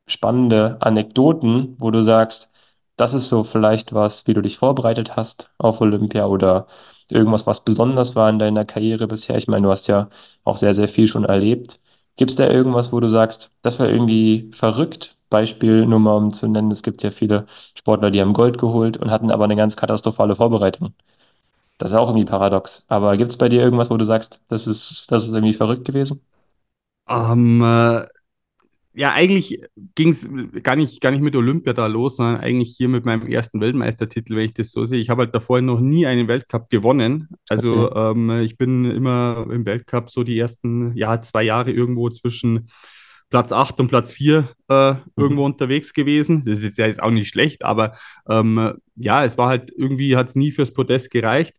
spannende Anekdoten, wo du sagst, das ist so vielleicht was, wie du dich vorbereitet hast auf Olympia oder irgendwas, was besonders war in deiner Karriere bisher. Ich meine, du hast ja auch sehr, sehr viel schon erlebt. Gibt es da irgendwas, wo du sagst, das war irgendwie verrückt? Beispiel nur mal um zu nennen, es gibt ja viele Sportler, die haben Gold geholt und hatten aber eine ganz katastrophale Vorbereitung. Das ist auch irgendwie paradox. Aber gibt es bei dir irgendwas, wo du sagst, das ist, das ist irgendwie verrückt gewesen? Ähm, äh, ja, eigentlich ging es gar nicht, gar nicht mit Olympia da los, sondern eigentlich hier mit meinem ersten Weltmeistertitel, wenn ich das so sehe. Ich habe halt davor noch nie einen Weltcup gewonnen. Also Okay. ähm, ich bin immer im Weltcup so die ersten ja, zwei Jahre irgendwo zwischen Platz 8 und Platz 4 äh, irgendwo Mhm. unterwegs gewesen. Das ist jetzt ja jetzt auch nicht schlecht, aber ähm, ja, es war halt irgendwie, hat es nie fürs Podest gereicht.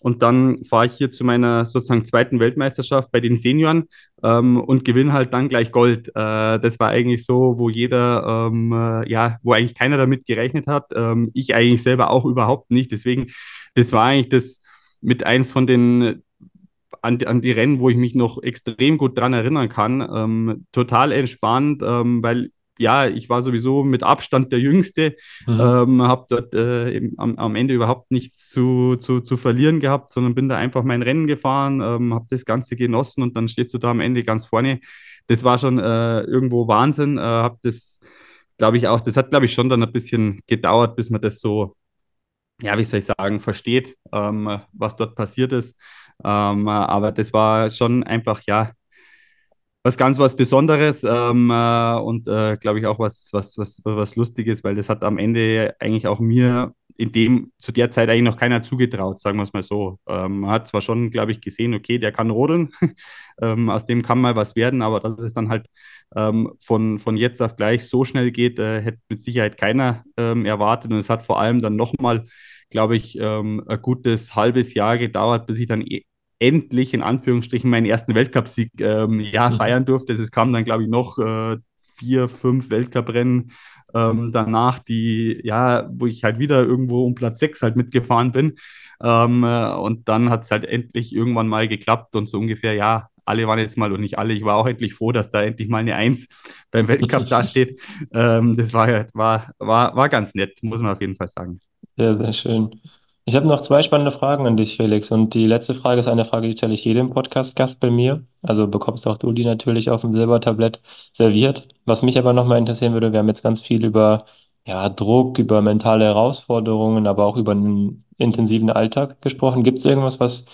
Und dann fahre ich hier zu meiner sozusagen zweiten Weltmeisterschaft bei den Senioren ähm, und gewinne halt dann gleich Gold. Äh, das war eigentlich so, wo jeder, ähm, äh, ja, wo eigentlich keiner damit gerechnet hat. Ähm, ich eigentlich selber auch überhaupt nicht. Deswegen, das war eigentlich das mit eins von den an, an die Rennen, wo ich mich noch extrem gut dran erinnern kann. Ähm, total entspannt, ähm, weil ja, ich war sowieso mit Abstand der Jüngste, Mhm. ähm, habe dort äh, am, am Ende überhaupt nichts zu, zu, zu verlieren gehabt, sondern bin da einfach mein Rennen gefahren, ähm, habe das Ganze genossen und dann stehst du da am Ende ganz vorne. Das war schon äh, irgendwo Wahnsinn. Äh, habe das, glaube ich, auch, das hat, glaube ich, schon dann ein bisschen gedauert, bis man das so ja, wie soll ich sagen, versteht, ähm, was dort passiert ist. Ähm, aber das war schon einfach, ja, was ganz was Besonderes ähm, äh, und äh, glaube ich auch was, was, was, was Lustiges, weil das hat am Ende eigentlich auch mir in dem, zu der Zeit eigentlich noch keiner zugetraut, sagen wir es mal so. Ähm, man hat zwar schon, glaube ich, gesehen, okay, der kann rodeln, <laughs> ähm, aus dem kann mal was werden, aber dass es dann halt ähm, von, von jetzt auf gleich so schnell geht, äh, hätte mit Sicherheit keiner ähm, erwartet und es hat vor allem dann nochmal, glaube ich, ähm, ein gutes halbes Jahr gedauert, bis ich dann e endlich in Anführungsstrichen meinen ersten Weltcupsieg ähm, ja, Mhm. feiern durfte. Es kam dann, glaube ich, noch äh, vier, fünf Weltcuprennen ähm, danach, die, ja, wo ich halt wieder irgendwo um Platz sechs halt mitgefahren bin. Ähm, äh, und dann hat es halt endlich irgendwann mal geklappt und so ungefähr, ja, alle waren jetzt mal und nicht alle. Ich war auch endlich froh, dass da endlich mal eine Eins beim Weltcup <laughs> dasteht. Ähm, das war, war, war, war ganz nett, muss man auf jeden Fall sagen. Sehr, sehr schön. Ich habe noch zwei spannende Fragen an dich, Felix. Und die letzte Frage ist eine Frage, die stelle ich jedem Podcast-Gast bei mir. Also bekommst auch du die natürlich auf dem Silbertablett serviert. Was mich aber nochmal interessieren würde, wir haben jetzt ganz viel über ja, Druck, über mentale Herausforderungen, aber auch über einen intensiven Alltag gesprochen. Gibt es irgendwas, was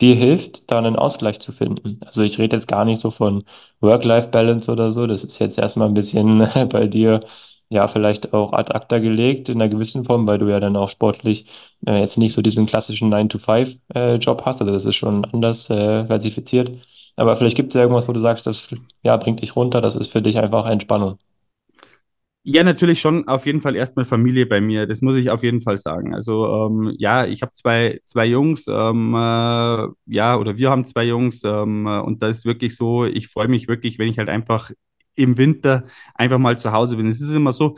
dir hilft, da einen Ausgleich zu finden? Also ich rede jetzt gar nicht so von Work-Life-Balance oder so. Das ist jetzt erstmal ein bisschen <laughs> bei dir ja, vielleicht auch ad acta gelegt in einer gewissen Form, weil du ja dann auch sportlich äh, jetzt nicht so diesen klassischen nine to five äh, Job hast. Also das ist schon anders äh, versifiziert. Aber vielleicht gibt es ja irgendwas, wo du sagst, das ja, bringt dich runter, das ist für dich einfach Entspannung. Ja, natürlich schon auf jeden Fall erstmal Familie bei mir. Das muss ich auf jeden Fall sagen. Also ähm, ja, ich habe zwei, zwei Jungs, ähm, äh, ja, oder wir haben zwei Jungs ähm, äh, und da ist wirklich so, ich freue mich wirklich, wenn ich halt einfach im Winter einfach mal zu Hause bin. Es ist immer so,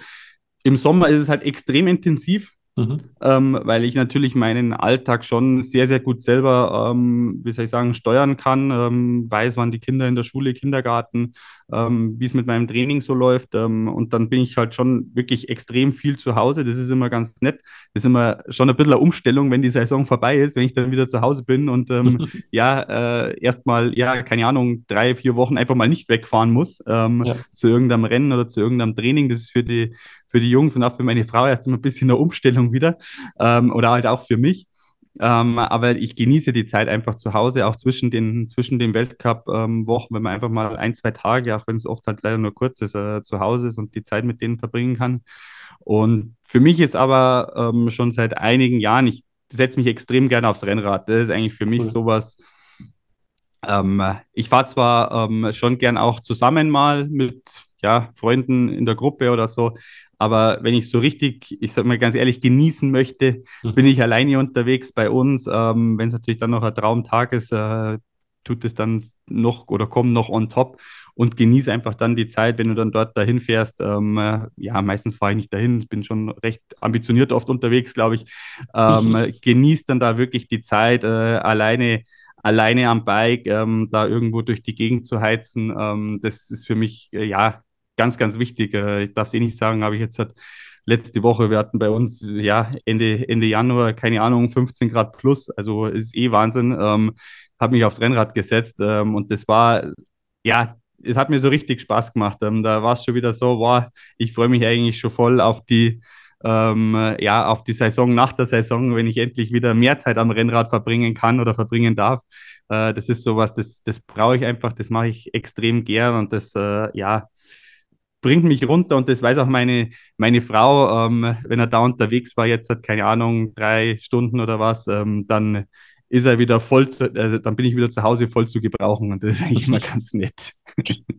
im Sommer ist es halt extrem intensiv Mhm. ähm, weil ich natürlich meinen Alltag schon sehr, sehr gut selber, ähm, wie soll ich sagen, steuern kann, ähm, weiß, wann die Kinder in der Schule, Kindergarten, ähm, wie es mit meinem Training so läuft. Ähm, und dann bin ich halt schon wirklich extrem viel zu Hause. Das ist immer ganz nett. Das ist immer schon ein bisschen eine Umstellung, wenn die Saison vorbei ist, wenn ich dann wieder zu Hause bin und ähm, <laughs> ja, äh, erstmal, ja, keine Ahnung, drei, vier Wochen einfach mal nicht wegfahren muss Ja. zu irgendeinem Rennen oder zu irgendeinem Training. Das ist für die für die Jungs und auch für meine Frau erst immer ein bisschen eine Umstellung wieder ähm, oder halt auch für mich. Ähm, aber ich genieße die Zeit einfach zu Hause, auch zwischen den, zwischen den Weltcup-Wochen, ähm, wenn man einfach mal ein, zwei Tage, auch wenn es oft halt leider nur kurz ist, äh, zu Hause ist und die Zeit mit denen verbringen kann. Und für mich ist aber ähm, schon seit einigen Jahren, ich setze mich extrem gerne aufs Rennrad. Das ist eigentlich für mich cool. sowas. Ähm, ich fahre zwar ähm, schon gern auch zusammen mal mit ja, Freunden in der Gruppe oder so, aber wenn ich so richtig, ich sag mal ganz ehrlich, genießen möchte, mhm. bin ich alleine unterwegs bei uns. Ähm, wenn es natürlich dann noch ein Traumtag ist, äh, tut es dann noch oder kommt noch on top und genieße einfach dann die Zeit, wenn du dann dort dahin fährst. Ähm, äh, ja, meistens fahre ich nicht dahin, ich bin schon recht ambitioniert oft unterwegs, glaube ich. Ähm, mhm. Genieße dann da wirklich die Zeit, äh, alleine alleine am Bike ähm, da irgendwo durch die Gegend zu heizen. Ähm, das ist für mich äh, ja ganz, ganz wichtig. Äh, ich darf es eh nicht sagen, aber ich jetzt halt letzte Woche, wir hatten bei uns ja Ende, Ende Januar, keine Ahnung, 15 Grad plus, also ist eh Wahnsinn. Ähm, habe mich aufs Rennrad gesetzt ähm, und das war, ja, es hat mir so richtig Spaß gemacht. Ähm, da war es schon wieder so, wow, ich freue mich eigentlich schon voll auf die, ähm, ja, auf die Saison nach der Saison, wenn ich endlich wieder mehr Zeit am Rennrad verbringen kann oder verbringen darf. Äh, das ist sowas, das, das brauche ich einfach, das mache ich extrem gern und das, äh, ja, bringt mich runter und das weiß auch meine, meine Frau, ähm, wenn er da unterwegs war, jetzt hat keine Ahnung, drei Stunden oder was, ähm, dann ist er wieder voll, zu, äh, dann bin ich wieder zu Hause voll zu gebrauchen und das ist eigentlich immer <laughs> ganz nett.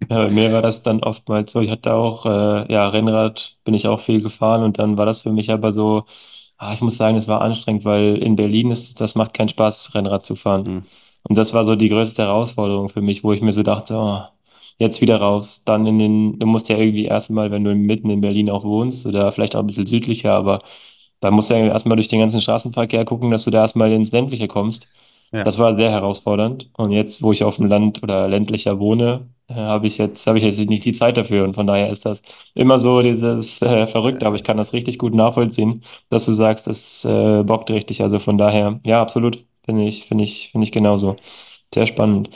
Ja, bei mir war das dann oftmals so, ich hatte auch, äh, ja, Rennrad bin ich auch viel gefahren und dann war das für mich aber so, ah, ich muss sagen, es war anstrengend, weil in Berlin ist, das macht keinen Spaß, Rennrad zu fahren. Mhm. Und das war so die größte Herausforderung für mich, wo ich mir so dachte, oh, jetzt wieder raus. Dann in den, du musst ja irgendwie erstmal, wenn du mitten in Berlin auch wohnst oder vielleicht auch ein bisschen südlicher, aber da musst du ja erstmal durch den ganzen Straßenverkehr gucken, dass du da erstmal ins Ländliche kommst. Ja. Das war sehr herausfordernd. Und jetzt, wo ich auf dem Land oder ländlicher wohne, äh, habe ich jetzt, habe ich jetzt nicht die Zeit dafür. Und von daher ist das immer so dieses äh, Verrückte, aber ich kann das richtig gut nachvollziehen, dass du sagst, das äh, bockt richtig. Also von daher, ja, absolut, finde ich, finde ich, finde ich genauso. Sehr spannend.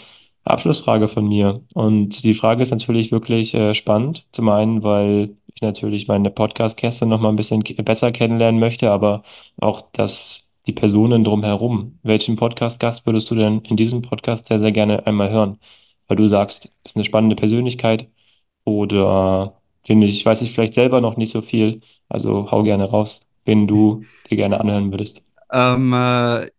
Abschlussfrage von mir. Und die Frage ist natürlich wirklich äh, spannend. Zum einen, weil ich natürlich meine Podcast-Gäste noch mal ein bisschen besser kennenlernen möchte, aber auch das, die Personen drumherum. Welchen Podcast-Gast würdest du denn in diesem Podcast sehr, sehr gerne einmal hören? Weil du sagst, ist eine spannende Persönlichkeit oder finde ich, ich weiß ich vielleicht selber noch nicht so viel. Also hau gerne raus, wen du dir gerne anhören würdest. Ähm, äh,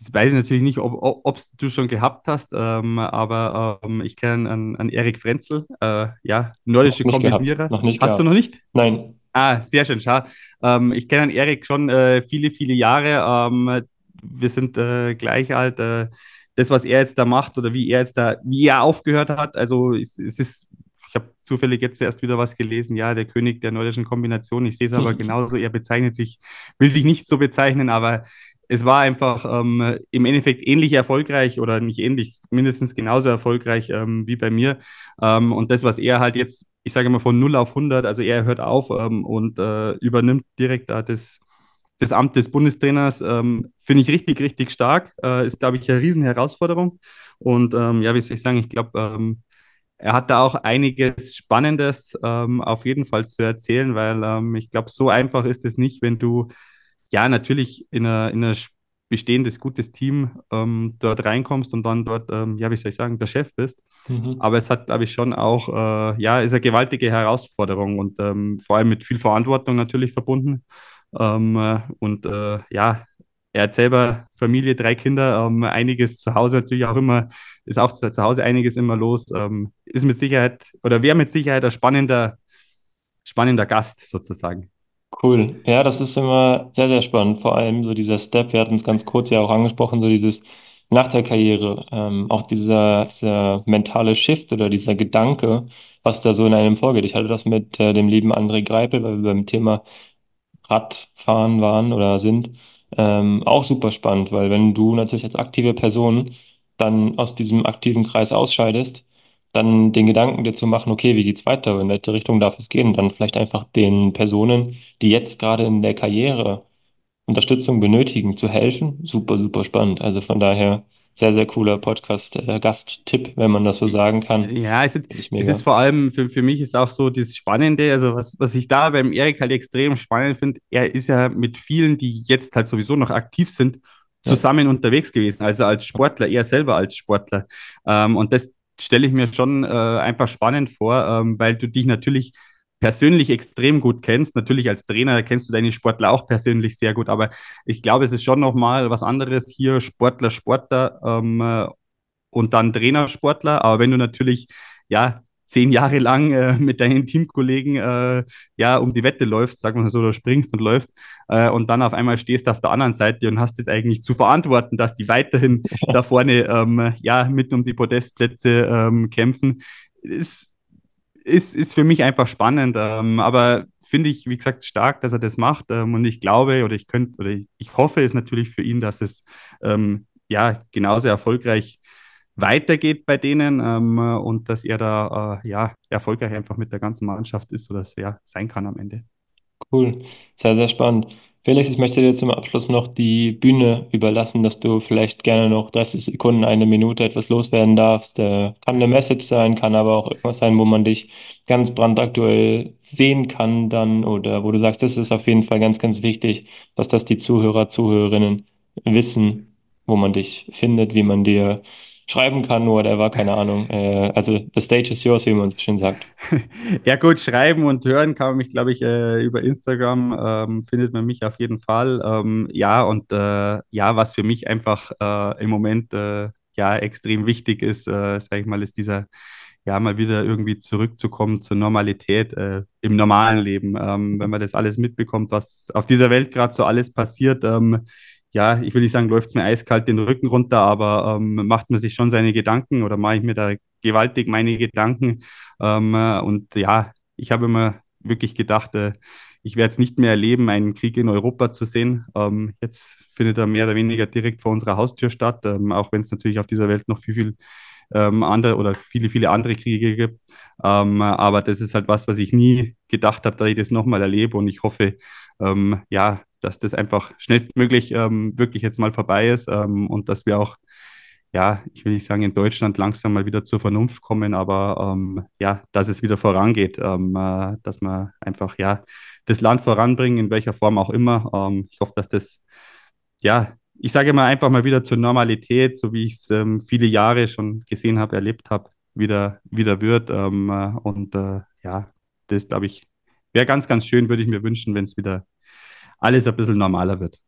das weiß ich natürlich nicht, ob, ob du schon gehabt hast, ähm, aber ähm, ich kenne einen, einen Erik Frenzel, äh, ja, nordische Kombinierer. Noch nicht hast gehabt. du noch nicht? Nein. Ah, sehr schön, schau. Ähm, ich kenne einen Erik schon äh, viele, viele Jahre. Ähm, wir sind äh, gleich alt. Äh, das, was er jetzt da macht oder wie er jetzt da, wie er aufgehört hat, also es, es ist ich habe zufällig jetzt erst wieder was gelesen, ja, der König der nordischen Kombination. Ich sehe es aber genauso, er bezeichnet sich, will sich nicht so bezeichnen, aber es war einfach ähm, im Endeffekt ähnlich erfolgreich oder nicht ähnlich, mindestens genauso erfolgreich ähm, wie bei mir. Ähm, und das, was er halt jetzt, ich sage mal von 0 auf 100, also er hört auf ähm, und äh, übernimmt direkt da das, das Amt des Bundestrainers, ähm, finde ich richtig, richtig stark. Äh, ist, glaube ich, eine Riesenherausforderung. Und ähm, ja, wie soll ich sagen, ich glaube, er hat da auch einiges Spannendes auf jeden Fall zu erzählen, weil ich glaube, so einfach ist es nicht, wenn du ja, natürlich in ein bestehendes, gutes Team ähm, dort reinkommst und dann dort, ähm, ja, wie soll ich sagen, der Chef bist. Mhm. Aber es hat, glaube ich, schon auch, äh, ja, ist eine gewaltige Herausforderung und ähm, vor allem mit viel Verantwortung natürlich verbunden. Ähm, äh, und äh, ja, er hat selber Familie, drei Kinder, ähm, einiges zu Hause natürlich auch immer, ist auch zu, zu Hause einiges immer los. Ähm, ist mit Sicherheit oder wäre mit Sicherheit ein spannender, spannender Gast sozusagen. Cool. Ja, das ist immer sehr, sehr spannend. Vor allem so dieser Step, wir hatten es ganz kurz ja auch angesprochen, so dieses nach der Karriere, ähm, auch dieser, dieser mentale Shift oder dieser Gedanke, was da so in einem vorgeht. Ich hatte das mit äh, dem lieben André Greipel, weil wir beim Thema Radfahren waren oder sind, ähm, auch super spannend, weil wenn du natürlich als aktive Person dann aus diesem aktiven Kreis ausscheidest, dann den Gedanken dir zu machen, okay, wie geht's weiter, in welche Richtung darf es gehen, dann vielleicht einfach den Personen, die jetzt gerade in der Karriere Unterstützung benötigen, zu helfen, super, super spannend. Also von daher sehr, sehr cooler Podcast-Gast-Tipp, äh, wenn man das so sagen kann. Ja, es ist, es ist vor allem, für, für mich ist auch so das Spannende, also was, was ich da beim Erik halt extrem spannend finde, er ist ja mit vielen, die jetzt halt sowieso noch aktiv sind, zusammen ja. unterwegs gewesen, also als Sportler, er selber als Sportler. Ähm, und das stelle ich mir schon äh, einfach spannend vor, ähm, weil du dich natürlich persönlich extrem gut kennst. Natürlich als Trainer kennst du deine Sportler auch persönlich sehr gut, aber ich glaube, es ist schon nochmal was anderes hier, Sportler, Sportler ähm, äh, und dann Trainer, Sportler. Aber wenn du natürlich, ja, zehn Jahre lang äh, mit deinen Teamkollegen äh, ja um die Wette läufst, wir mal so, oder springst und läufst äh, und dann auf einmal stehst du auf der anderen Seite und hast es eigentlich zu verantworten, dass die weiterhin <laughs> da vorne ähm, ja mit um die Podestplätze ähm, kämpfen, ist, ist, ist für mich einfach spannend. Ähm, aber finde ich, wie gesagt, stark, dass er das macht. Ähm, und ich glaube oder ich könnte oder ich, ich hoffe es natürlich für ihn, dass es ähm, ja genauso erfolgreich weitergeht bei denen ähm, und dass er da äh, ja erfolgreich einfach mit der ganzen Mannschaft ist oder ja sein kann am Ende. Cool, sehr, sehr spannend. Felix, ich möchte dir zum Abschluss noch die Bühne überlassen, dass du vielleicht gerne noch 30 Sekunden, eine Minute etwas loswerden darfst. Äh, kann eine Message sein, kann aber auch irgendwas sein, wo man dich ganz brandaktuell sehen kann dann oder wo du sagst, das ist auf jeden Fall ganz, ganz wichtig, dass das die Zuhörer, Zuhörerinnen wissen, wo man dich findet, wie man dir schreiben kann, whatever, keine Ahnung. Äh, also the stage is yours, wie man so schön sagt. <laughs> ja gut, schreiben und hören kann man mich, glaube ich, äh, über Instagram ähm, findet man mich auf jeden Fall. Ähm, ja, und äh, ja, was für mich einfach äh, im Moment äh, ja extrem wichtig ist, äh, sage ich mal, ist dieser ja, mal wieder irgendwie zurückzukommen zur Normalität äh, im normalen Leben. Ähm, wenn man das alles mitbekommt, was auf dieser Welt gerade so alles passiert, ähm, ja, ich will nicht sagen, läuft es mir eiskalt den Rücken runter, aber ähm, macht man sich schon seine Gedanken oder mache ich mir da gewaltig meine Gedanken. Ähm, äh, und ja, ich habe immer wirklich gedacht, äh, ich werde es nicht mehr erleben, einen Krieg in Europa zu sehen. Ähm, jetzt findet er mehr oder weniger direkt vor unserer Haustür statt, ähm, auch wenn es natürlich auf dieser Welt noch viel, viel ähm, andere oder viele, viele andere Kriege gibt. Ähm, aber das ist halt was, was ich nie gedacht habe, dass ich das nochmal erlebe. Und ich hoffe, ja, dass das einfach schnellstmöglich ähm, wirklich jetzt mal vorbei ist ähm, und dass wir auch, ja, ich will nicht sagen, in Deutschland langsam mal wieder zur Vernunft kommen, aber ähm, ja, dass es wieder vorangeht, ähm, äh, dass wir einfach, ja, das Land voranbringen, in welcher Form auch immer. Ähm, ich hoffe, dass das, ja, ich sage mal einfach mal wieder zur Normalität, so wie ich es ähm, viele Jahre schon gesehen habe, erlebt habe, wieder, wieder wird. Äh, und äh, ja, das glaube ich, wäre ganz, ganz schön, würde ich mir wünschen, wenn es wieder alles ein bisschen normaler wird.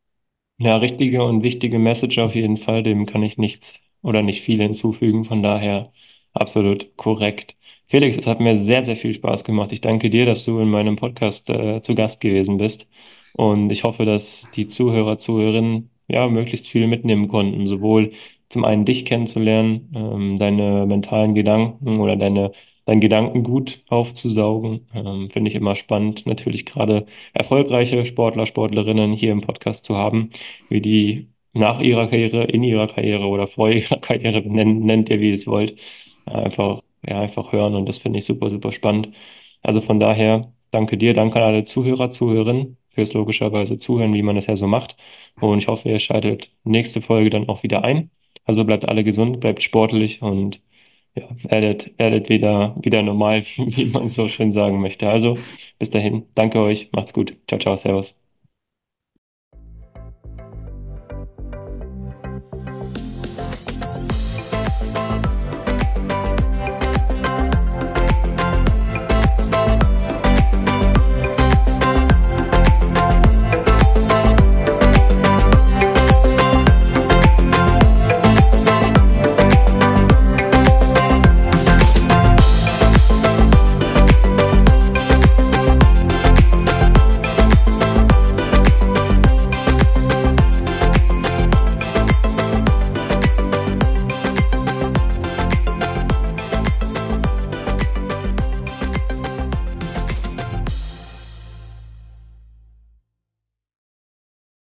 Ja, richtige und wichtige Message auf jeden Fall. Dem kann ich nichts oder nicht viel hinzufügen. Von daher absolut korrekt. Felix, es hat mir sehr, sehr viel Spaß gemacht. Ich danke dir, dass du in meinem Podcast äh, zu Gast gewesen bist. Und ich hoffe, dass die Zuhörer, Zuhörerinnen ja möglichst viel mitnehmen konnten. Sowohl zum einen dich kennenzulernen, ähm, deine mentalen Gedanken oder deine dein Gedankengut aufzusaugen. Ähm, Finde ich immer spannend, natürlich gerade erfolgreiche Sportler, Sportlerinnen hier im Podcast zu haben, wie die nach ihrer Karriere, in ihrer Karriere oder vor ihrer <laughs> Karriere, nennt, nennt ihr, wie ihr es wollt, einfach, ja, einfach hören und das finde ich super, super spannend. Also von daher, danke dir, danke an alle Zuhörer, Zuhörerinnen fürs logischerweise Zuhören, wie man das ja so macht. Und ich hoffe, ihr schaltet nächste Folge dann auch wieder ein. Also bleibt alle gesund, bleibt sportlich und ja, werdet, werdet wieder, wieder normal, <laughs> wie man so schön sagen möchte. Also bis dahin, danke euch, macht's gut. Ciao, ciao, servus.